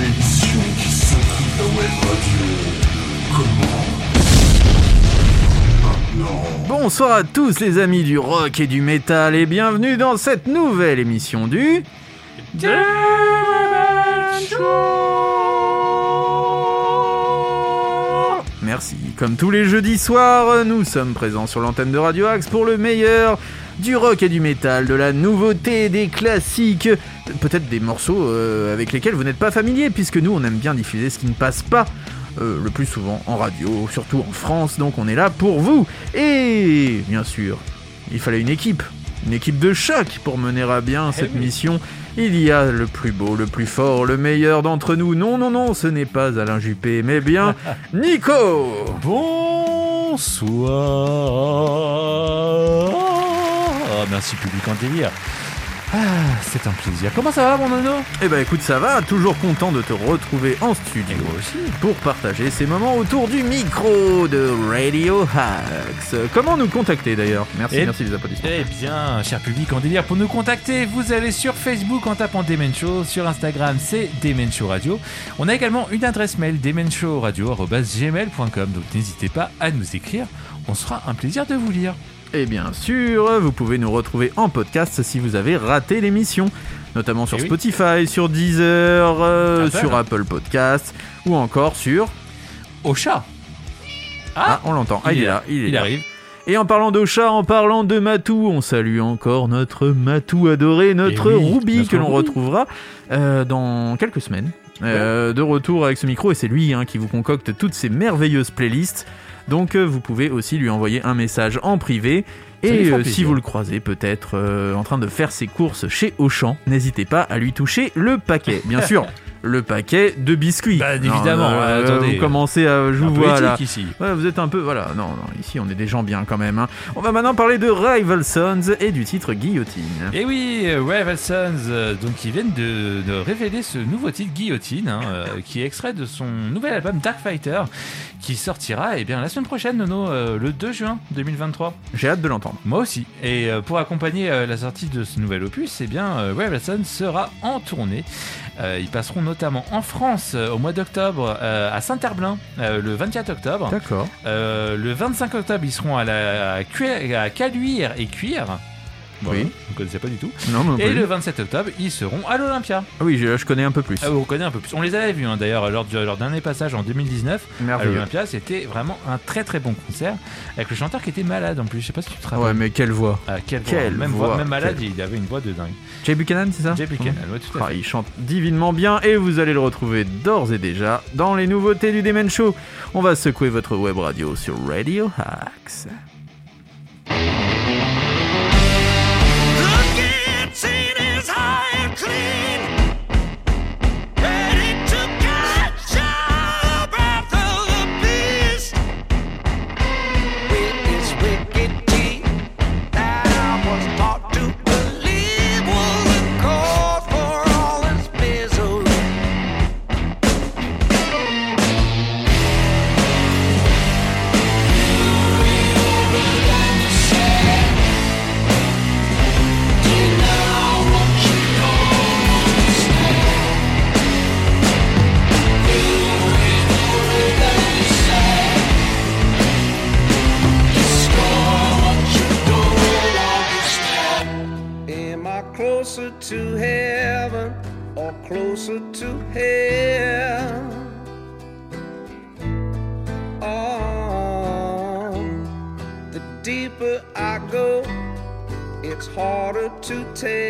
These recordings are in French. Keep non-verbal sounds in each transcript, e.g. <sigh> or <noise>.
L'émission qui s'intrigue la web radio. Comment. Bonsoir à tous les amis du rock et du métal et bienvenue dans cette nouvelle émission du... Merci. Comme tous les jeudis soirs, nous sommes présents sur l'antenne de Radio Axe pour le meilleur du rock et du métal, de la nouveauté, des classiques, peut-être des morceaux euh, avec lesquels vous n'êtes pas familier, puisque nous on aime bien diffuser ce qui ne passe pas euh, le plus souvent en radio, surtout en France, donc on est là pour vous. Et bien sûr, il fallait une équipe, une équipe de choc pour mener à bien cette mission. Il y a le plus beau, le plus fort, le meilleur d'entre nous. Non, non, non, ce n'est pas Alain Juppé, mais bien <laughs> Nico Bonsoir. Ah, merci public en délire. Ah, c'est un plaisir. Comment ça va mon nono? Eh ben écoute, ça va, toujours content de te retrouver en studio moi aussi. pour partager ces moments autour du micro de Radio Hacks. Comment nous contacter d'ailleurs? Merci, Eh- merci les applaudissements. Eh bien, cher public en délire, pour nous contacter, vous allez sur Facebook en tapant Demen Show, sur Instagram c'est Demen Show Radio. On a également une adresse mail demenshowradio@gmail.com, donc n'hésitez pas à nous écrire. On sera un plaisir de vous lire. Et bien sûr, vous pouvez nous retrouver en podcast si vous avez raté l'émission, notamment sur Eh oui. Spotify, sur Deezer, euh, Apple. sur Apple Podcasts, ou encore sur... Au chat. Ah, on l'entend. Ah, il, est là, il est il là. arrive. Et en parlant de chat, en parlant de Matou, on salue encore notre Matou adoré, notre Eh oui, Ruby notre que l'on retrouvera euh, dans quelques semaines. Euh, de retour avec ce micro et c'est lui hein, qui vous concocte toutes ces merveilleuses playlists. Donc euh, vous pouvez aussi lui envoyer un message en privé. Et euh, si vous le croisez peut-être euh, en train de faire ses courses chez Auchan, n'hésitez pas à lui toucher le paquet. Bien <laughs> sûr, le paquet de biscuits. Bah, Non, évidemment, euh, attendez. Vous commencez à... Je vous vois là. ici. Ouais, vous êtes un peu. Voilà, non, non, ici on est des gens bien quand même. hein. On va maintenant parler de Rival Sons et du titre Guillotine. Et oui, euh, Rival Sons, euh, donc ils viennent de, de révéler ce nouveau titre Guillotine, hein, euh, qui est extrait de son nouvel album Dark Fighter, qui sortira eh bien, la semaine prochaine, Nono, euh, le 2 juin 2023. J'ai hâte de l'entendre. Moi aussi. Et euh, pour accompagner euh, la sortie de ce nouvel opus, eh bien, euh, Rival Sons sera en tournée. Euh, ils passeront notamment en France euh, au mois d'octobre à Saint-Herblain euh, le 24 octobre. D'accord. Euh, le 25 octobre, ils seront à la à, Cuir- à Caluire et Cuire. Voilà, Oui. Vous ne connaissez pas du tout. Non, non Et plus. le 27 octobre, ils seront à l'Olympia. Ah oui, je, je connais un peu plus. Ah, vous connaissez un peu plus. On les avait vus hein, d'ailleurs lors de leur dernier passage en 2019 à l'Olympia. C'était vraiment un très très bon concert avec le chanteur qui était malade en plus. Je sais pas si tu te rappelles. Ouais, mais quelle voix. Ah, quelle voix. Même, voix, même malade, quelle- il avait une voix de dingue. Jay Buchanan, c'est ça Jay Buchanan, ouais, tout à Ah, il chante divinement bien et vous allez le retrouver d'ores et déjà dans les nouveautés du Demen Show. On va secouer votre web radio sur Radio Hacks. is high clean. to take.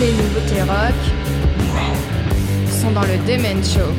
Les nouveautés rock sont dans le Demen Show.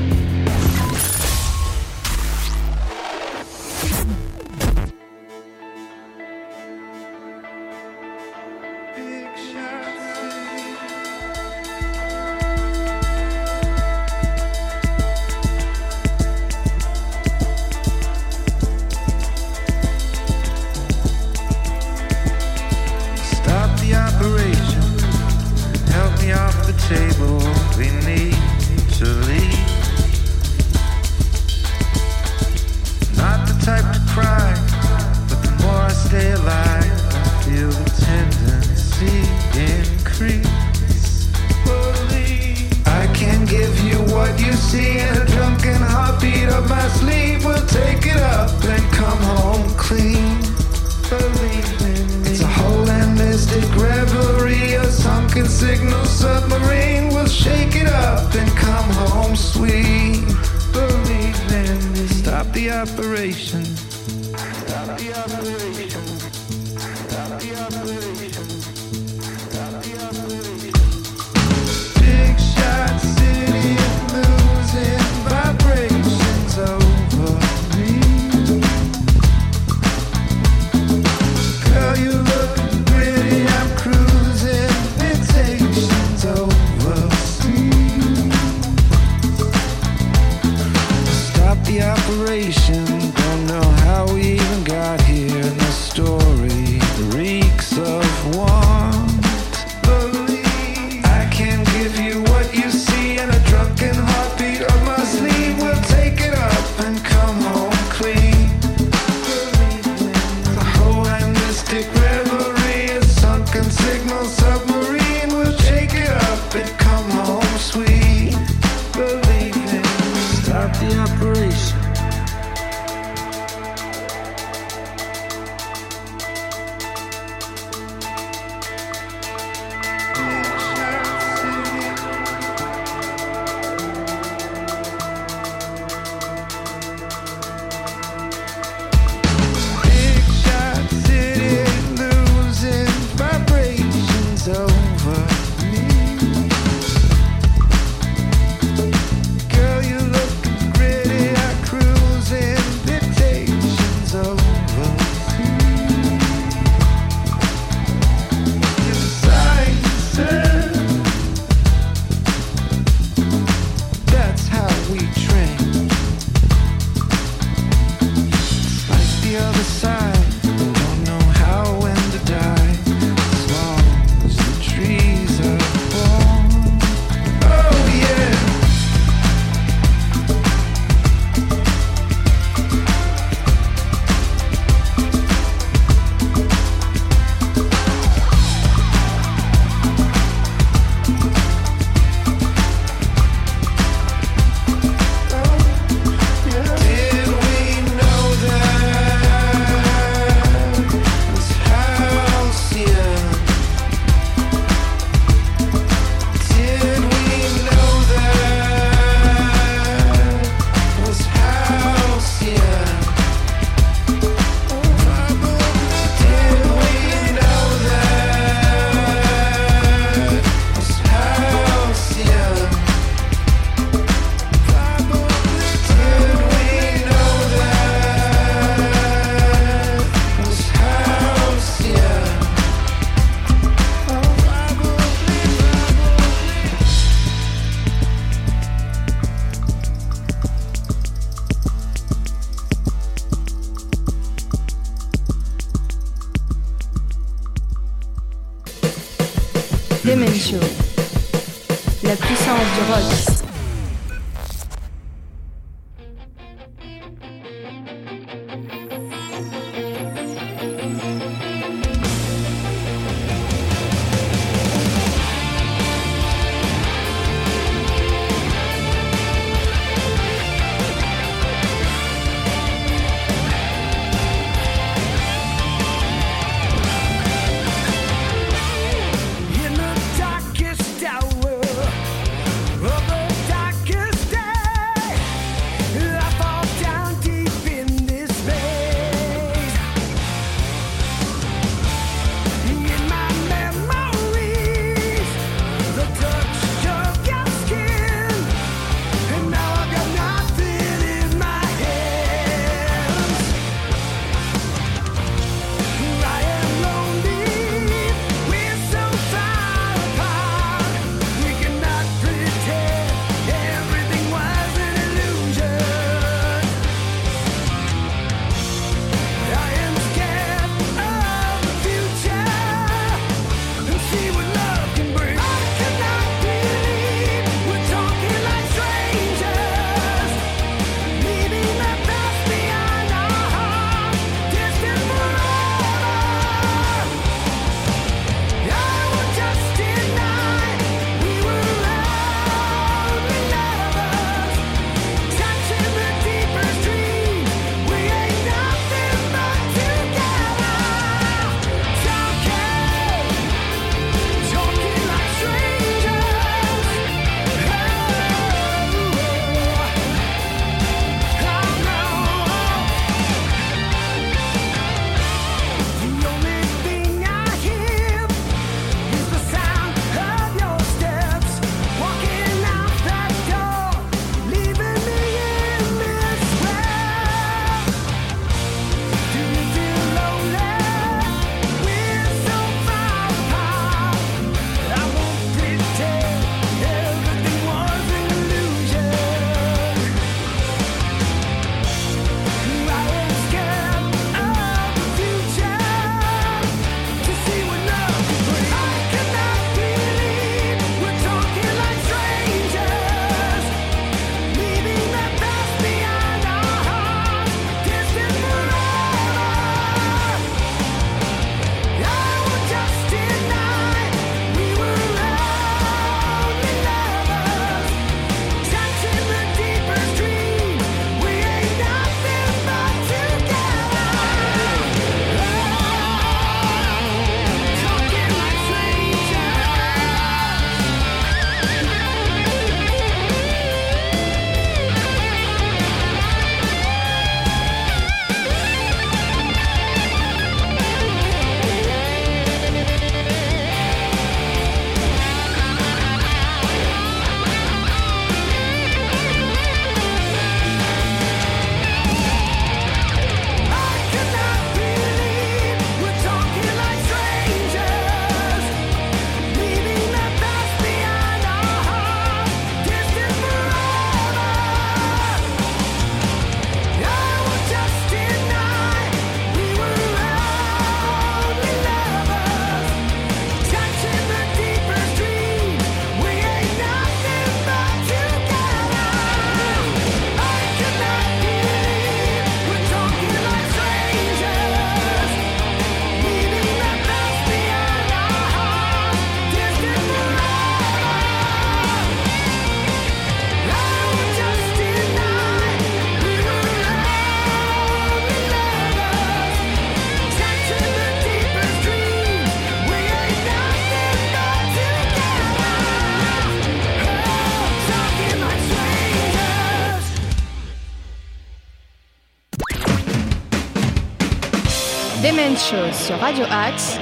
Demen Show sur Radio Axe,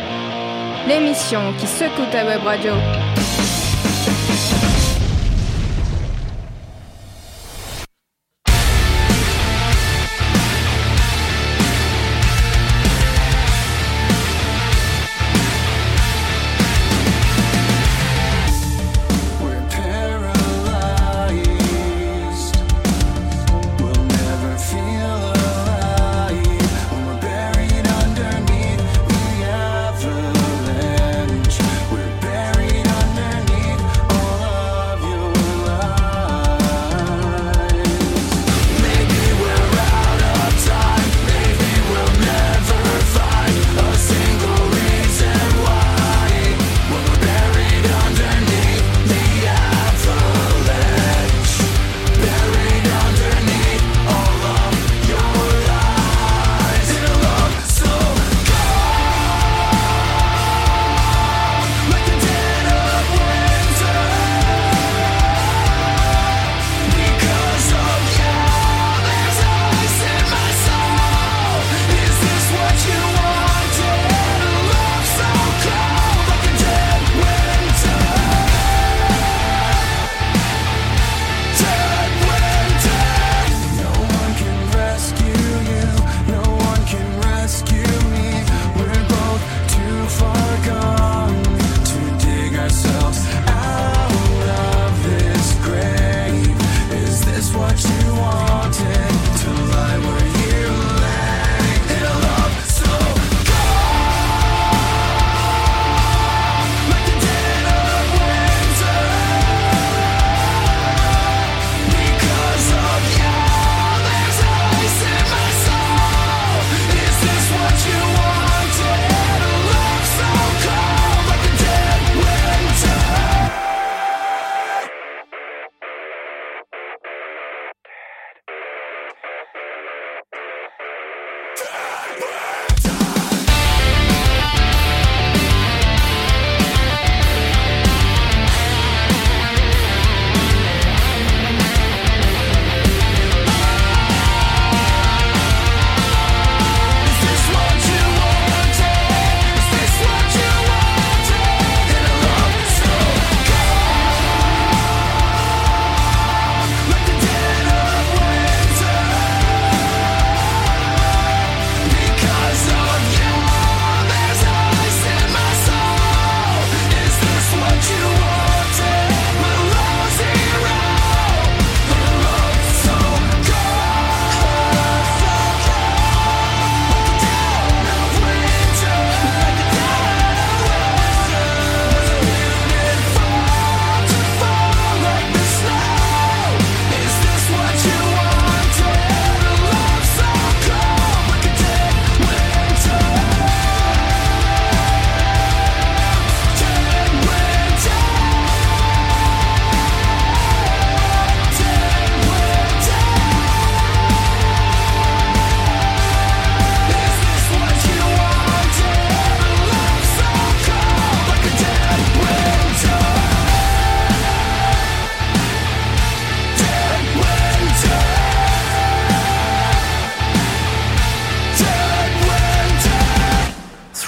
l'émission qui secoue ta web radio.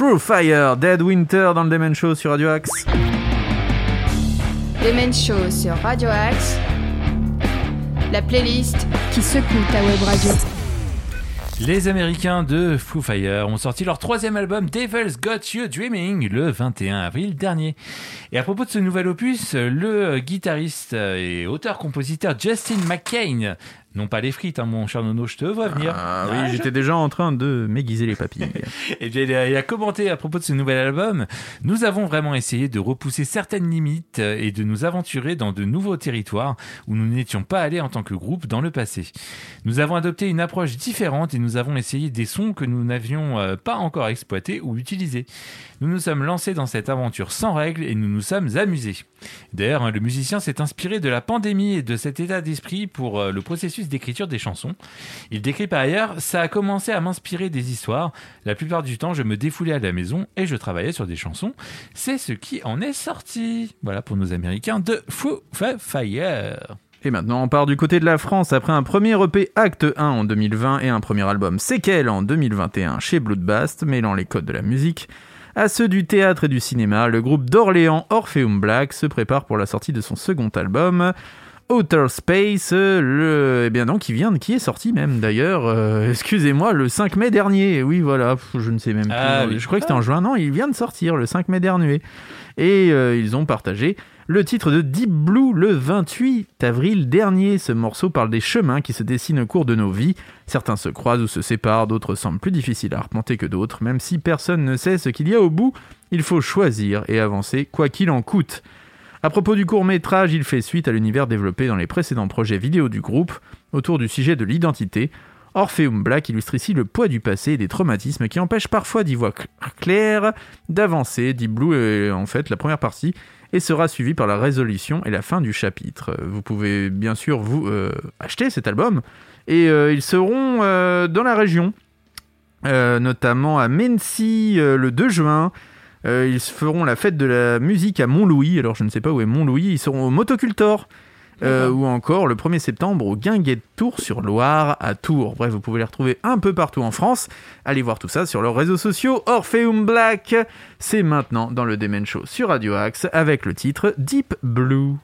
Through Fire, Dead Winter dans le Demen Show sur Radio Axe. Demen Show sur Radio Axe, la playlist qui secoue ta web radio. Les Américains de Foo Fire ont sorti leur troisième album Devil's Got You Dreaming le 21 avril dernier. Et à propos de ce nouvel opus, le guitariste et auteur-compositeur Justin McCain, non pas les frites, hein, mon cher Nono, je te vois venir. Ah oui, Ah, j'étais déjà en train de m'aiguiser les papilles. <laughs> Eh bien, il a, commenté à propos de ce nouvel album. Nous avons vraiment essayé de repousser certaines limites et de nous aventurer dans de nouveaux territoires où nous n'étions pas allés en tant que groupe dans le passé. Nous avons adopté une approche différente et nous avons essayé des sons que nous n'avions euh, pas encore exploités ou utilisés. Nous nous sommes lancés dans cette aventure sans règles et nous nous sommes amusés. D'ailleurs, hein, le musicien s'est inspiré de la pandémie et de cet état d'esprit pour euh, le processus d'écriture des chansons. Il décrit par ailleurs, ça a commencé à m'inspirer des histoires. La plupart du temps, je me défoulais à la maison et je travaillais sur des chansons. C'est ce qui en est sorti. Voilà pour nos Américains de Foo Fire. Et maintenant, on part du côté de la France après un premier EP Acte 1 en 2020 et un premier album Séquelle en 2021 chez Bloodbath, mêlant les codes de la musique à ceux du théâtre et du cinéma. Le groupe d'Orléans Orpheum Black se prépare pour la sortie de son second album. Outer Space, le, eh bien donc, qui vient, qui est sorti même d'ailleurs, euh, excusez-moi, le 5 mai dernier. Oui, voilà, je ne sais même plus. Ah oui. Je crois que c'était en juin. Non, il vient de sortir le 5 mai dernier. Et euh, ils ont partagé le titre de Deep Blue le 28 avril dernier. Ce morceau parle des chemins qui se dessinent au cours de nos vies. Certains se croisent ou se séparent, d'autres semblent plus difficiles à arpenter que d'autres. Même si personne ne sait ce qu'il y a au bout, il faut choisir et avancer quoi qu'il en coûte. À propos du court métrage, il fait suite à l'univers développé dans les précédents projets vidéo du groupe autour du sujet de l'identité. Orpheum Black illustre ici le poids du passé et des traumatismes qui empêchent parfois d'y voir cl- clair, d'avancer. Deep Blue est en fait la première partie et sera suivie par la résolution et la fin du chapitre. Vous pouvez bien sûr vous euh, acheter cet album et euh, ils seront euh, dans la région, notamment à Mency le 2 juin. Euh, ils feront la fête de la musique à Montlouis. Alors je ne sais pas où est Montlouis. Ils seront au Motocultor. Euh, ou encore le 1er septembre au Guinguet de Tours sur Loire à Tours. Bref, vous pouvez les retrouver un peu partout en France. Allez voir tout ça sur leurs réseaux sociaux. Orpheum Black, c'est maintenant dans le Demen Show sur Radio Axe avec le titre Deep Blue.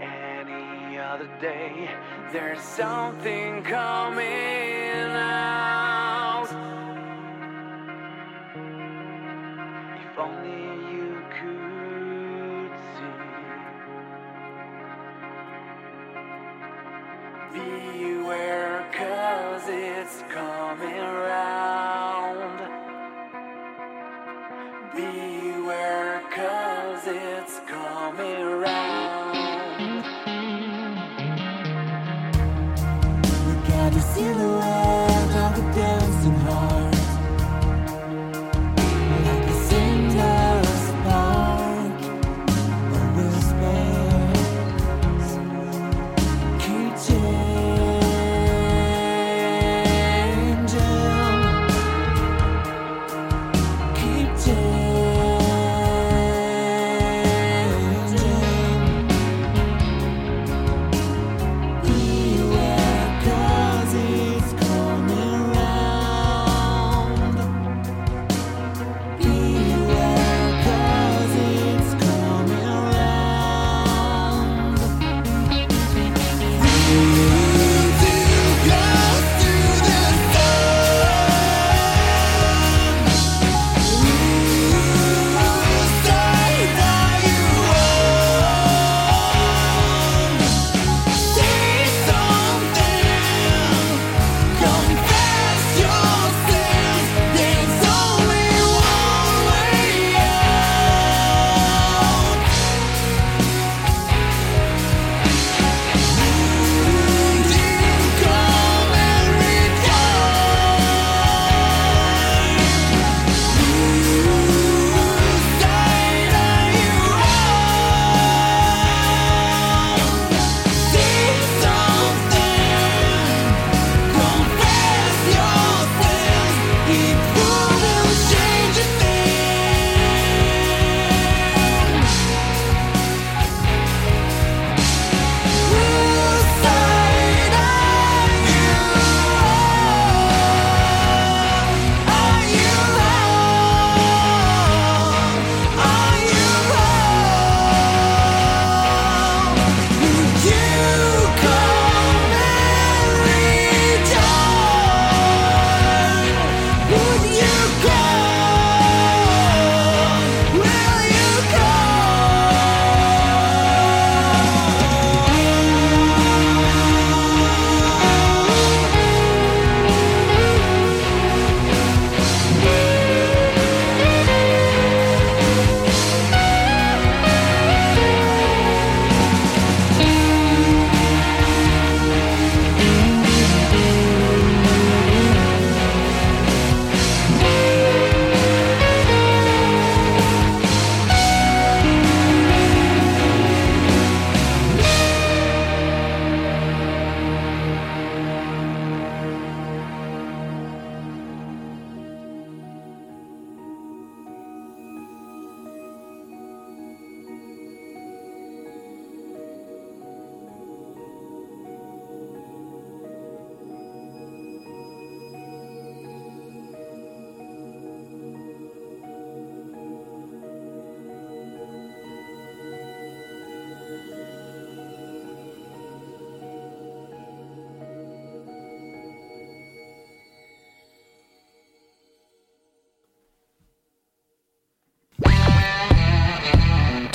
Any other day, there's something coming out.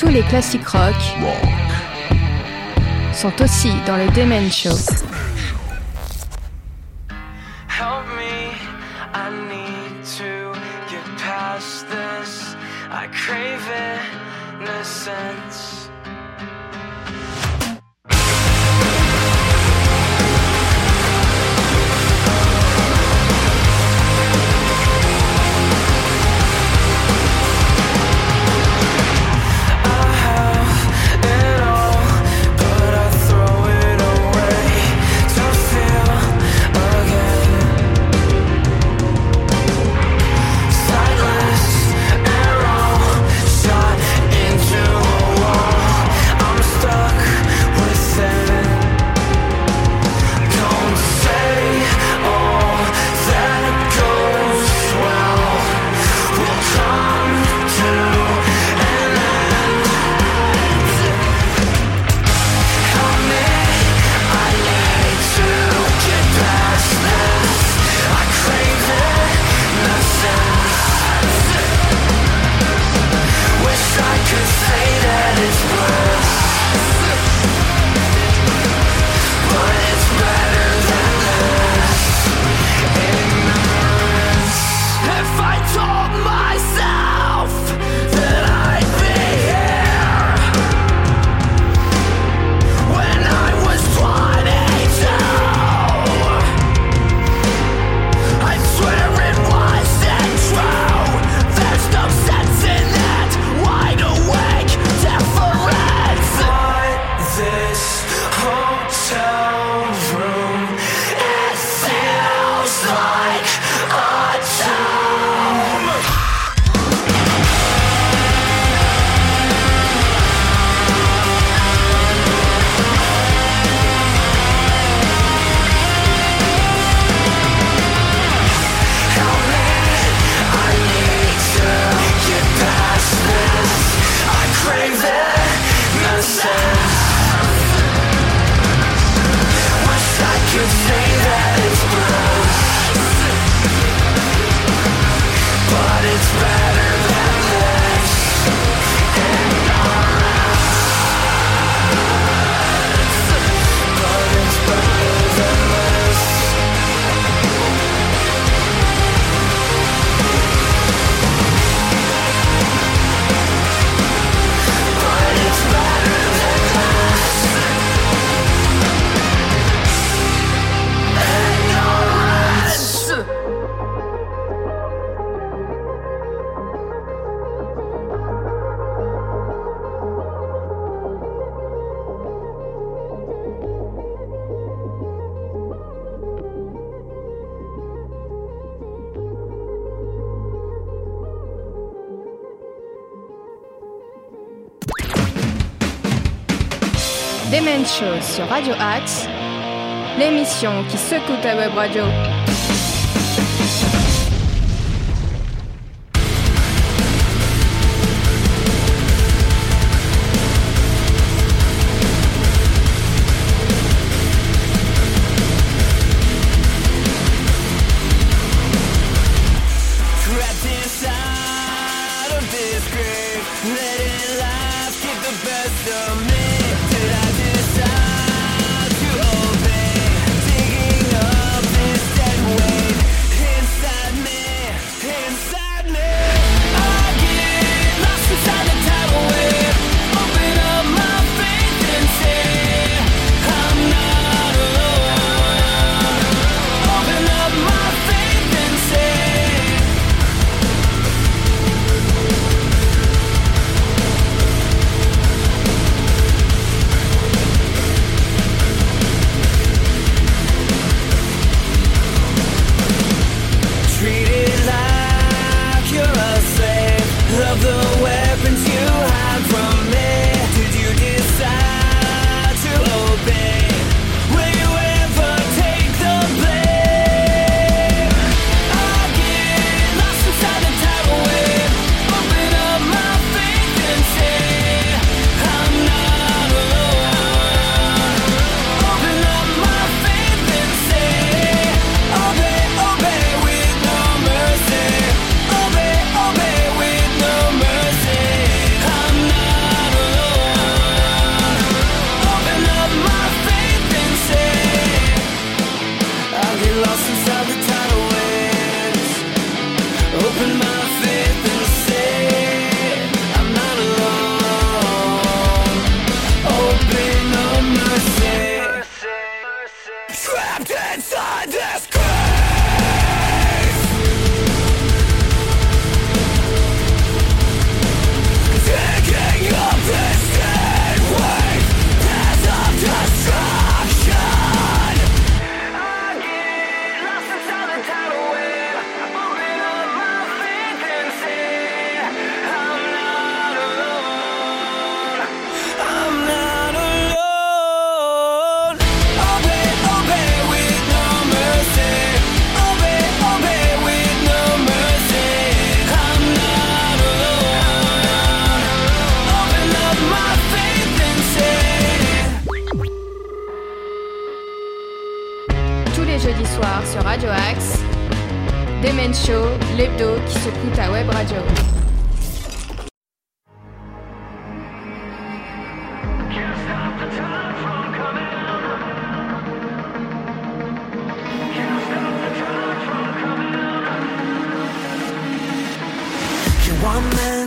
tous les classiques rock, sont aussi dans le Demen Show. Women Show sur Radio Axe, l'émission qui secoue ta web radio.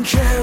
and care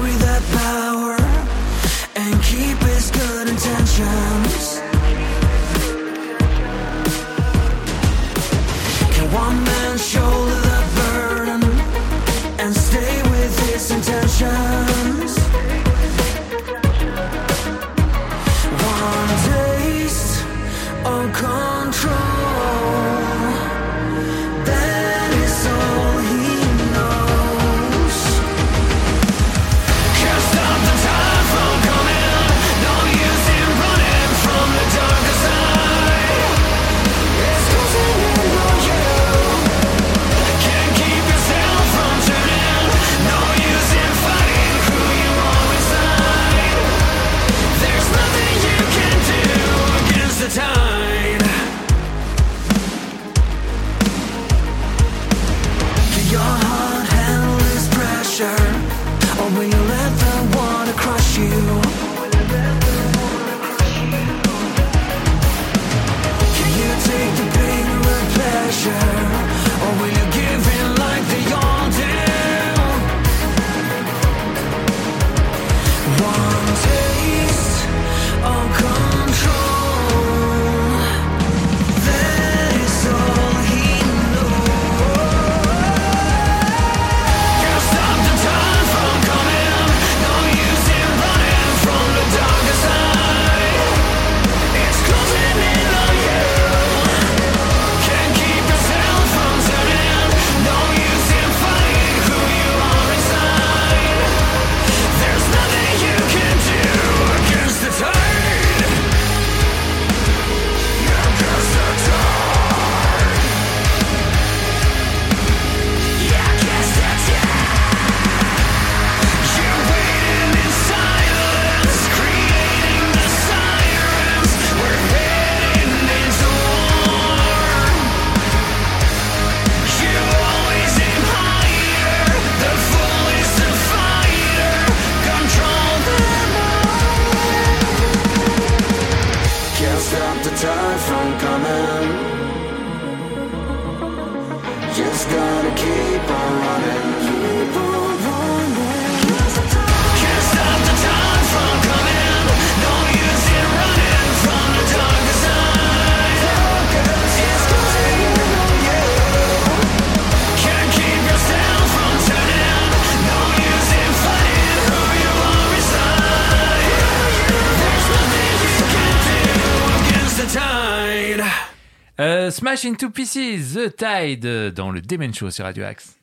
Smash into Pieces, The Tide, dans le Demen Show sur Radio Axe.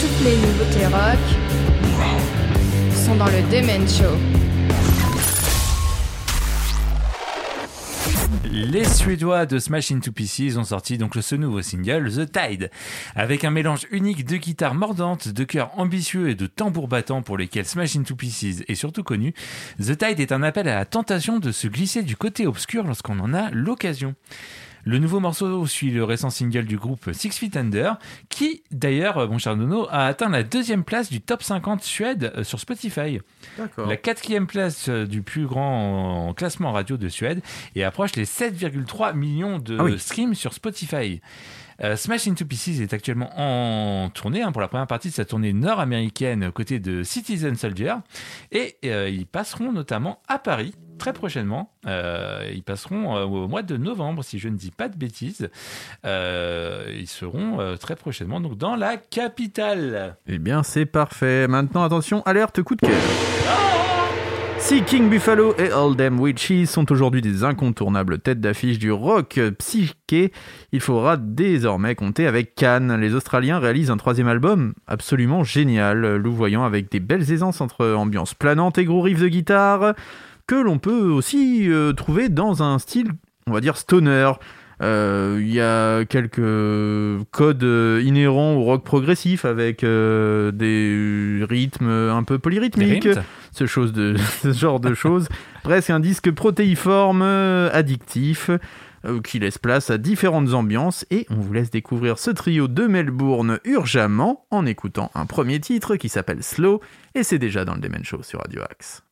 Toutes les nouveautés rock sont dans le Demen Show. Les Suédois de Smash Into Pieces ont sorti donc ce nouveau single, The Tide, avec un mélange unique de guitares mordantes, de chœurs ambitieux et de tambours battants pour lesquels Smash Into Pieces est surtout connu. The Tide est un appel à la tentation de se glisser du côté obscur lorsqu'on en a l'occasion. Le nouveau morceau suit le récent single du groupe Six Feet Under, qui d'ailleurs, mon cher Nono, a atteint la deuxième place du top 50 Suède euh, sur Spotify. D'accord. La quatrième place euh, du plus grand euh, classement radio de Suède et approche les 7,3 millions de Ah oui. streams sur Spotify. Euh, Smash Into Pieces est actuellement en tournée hein, pour la première partie de sa tournée nord-américaine aux côtés de Citizen Soldier et euh, ils passeront notamment à Paris très prochainement. Euh, ils passeront euh, au mois de novembre si je ne dis pas de bêtises. Euh, ils seront très prochainement donc dans la capitale. Eh bien, c'est parfait. Maintenant, attention, alerte coup de cœur. Si King Buffalo et All Them Witches sont aujourd'hui des incontournables têtes d'affiche du rock psyché, il faudra désormais compter avec Cannes. Les Australiens réalisent un troisième album absolument génial, louvoyant avec des belles aisances entre ambiance planante et gros riffs de guitare, que l'on peut aussi euh, trouver dans un style, on va dire, stoner. Euh, Il y a quelques codes euh, inhérents au rock progressif avec des rythmes un peu polyrythmiques, ce, chose de, <laughs> ce genre de choses. Presque un disque protéiforme, addictif. qui laisse place à différentes ambiances et on vous laisse découvrir ce trio de Melbourne urgemment en écoutant un premier titre qui s'appelle Slow et c'est déjà dans le Demen Show sur Radio Axe.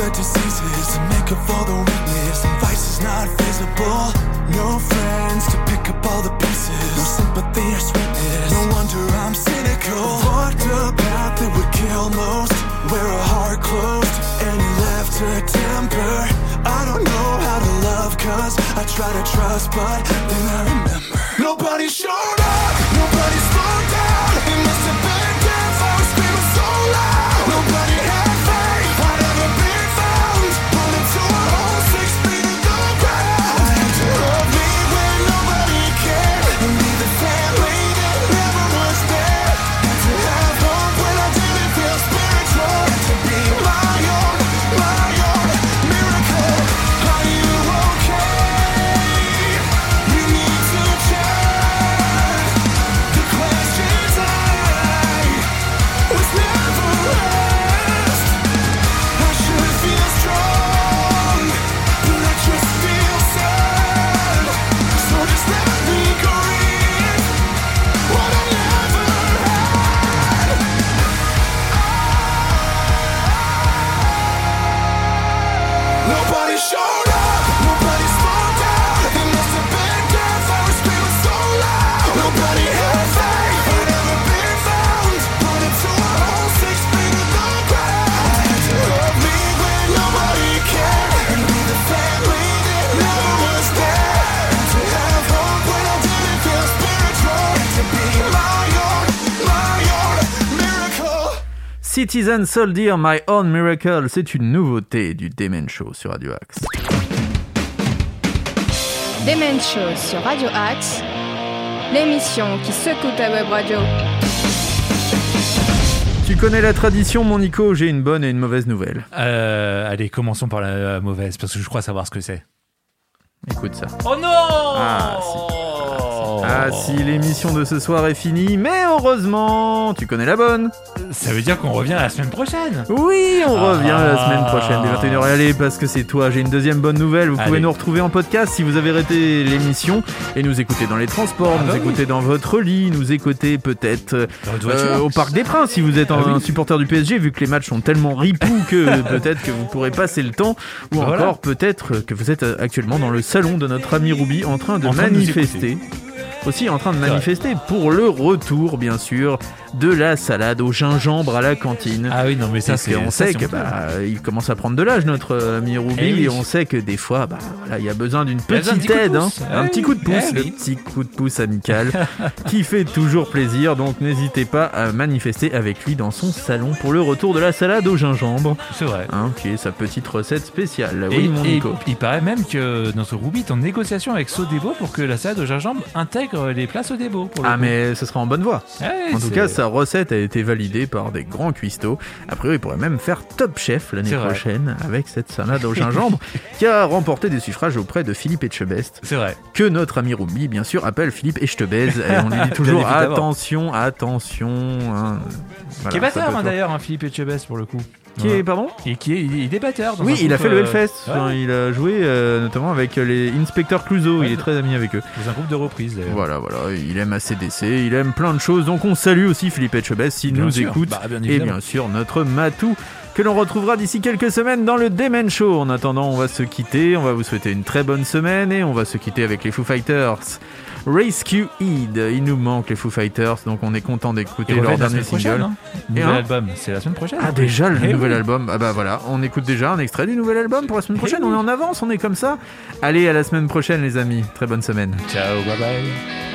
The diseases to make up for the weakness and vice is not visible. No friends to pick up all the pieces. No sympathy or sweetness. No wonder I'm cynical. Walked a path that would kill most. Wear a heart closed and left a temper. I don't know how to love cause I try to trust but then I remember. Citizen Soldier My Own Miracle, c'est une nouveauté du Demen Show sur Radio Axe. Demen Show sur Radio Axe, l'émission qui secoue ta web radio. Tu connais la tradition, mon Nico, j'ai une bonne et une mauvaise nouvelle. Euh, allez, commençons par la, mauvaise, parce que je crois savoir ce que c'est. Écoute ça. Oh non Ah, Ah si, l'émission de ce soir est finie, mais heureusement, tu connais la bonne. Ça veut dire qu'on revient la semaine prochaine Oui, on Ah. revient la semaine prochaine dès 21h. Et allez, parce que c'est toi, j'ai une deuxième bonne nouvelle. Vous pouvez nous retrouver en podcast si vous avez raté l'émission et nous écouter dans les transports, Ah nous bah oui. écouter dans votre lit, nous écouter peut-être euh, au Parc des Princes si vous êtes un, Ah oui. un supporter du PSG, vu que les matchs sont tellement ripous que <laughs> peut-être que vous pourrez passer le temps, ou Bah Voilà. encore peut-être que vous êtes actuellement dans le salon de notre ami Ruby en train de En train de nous manifester. Aussi en train de manifester pour le retour, bien sûr, de la salade au gingembre à la cantine. Ah oui, non, mais ça, c'est. ça, sait honteux. bah, il commence à prendre de l'âge notre euh, ami Ruby Eh oui. et on sait que des fois bah voilà il y a besoin d'une Il y a besoin d'un petite petit coup de aide hein, pouce. un Eh petit oui. coup de pouce Eh le oui. petit coup de pouce amical <laughs> qui fait toujours plaisir donc n'hésitez pas à manifester avec lui dans son salon pour le retour de la salade au gingembre C'est vrai. hein, qui est sa petite recette spéciale Et, oui mon et Nico il paraît même que notre Ruby est en négociation avec Sodebo pour que la salade au gingembre intègre les plats Sodebo. Pour le ah coup. mais ce sera en bonne voie Ouais, En tout cas, sa recette a été validée par des grands cuistots. A priori, il pourrait même faire top chef l'année vrai. prochaine avec cette salade au gingembre <laughs> qui a remporté des suffrages auprès de Philippe Etchebest, C'est vrai. que notre ami Ruby, bien sûr, appelle Philippe Etchebez. Et on lui dit <laughs> toujours attention, attention. hein. Voilà, qui est peut hein, d'ailleurs, hein, Philippe Etchebest pour le coup. Qui est, pardon Et qui est, il est batteur. Oui, il a fait le euh, Hellfest. ouais, Enfin, il a joué euh, notamment avec les Inspector Clouseau. Ouais, il est très ami avec eux. dans un groupe de reprises d'ailleurs. Voilà, voilà. Il aime ACDC, il aime plein de choses. Donc on salue aussi Philippe Etchebest s'il nous sûr. écoute. Bah, bien et bien sûr notre Matou que l'on retrouvera d'ici quelques semaines dans le Demen Show. En attendant, on va se quitter, on va vous souhaiter une très bonne semaine et on va se quitter avec les Foo Fighters. Rescue Eid. Il nous manque les Foo Fighters, donc on est content d'écouter leur dernier single. hein. Nouvel un album, c'est la semaine prochaine. Ah déjà le Eh nouvel oui. album. Ah bah voilà, on écoute déjà un extrait du nouvel album pour la semaine prochaine. On est en avance, on est comme ça. Allez à la semaine prochaine les amis. Très bonne semaine. Ciao, bye bye.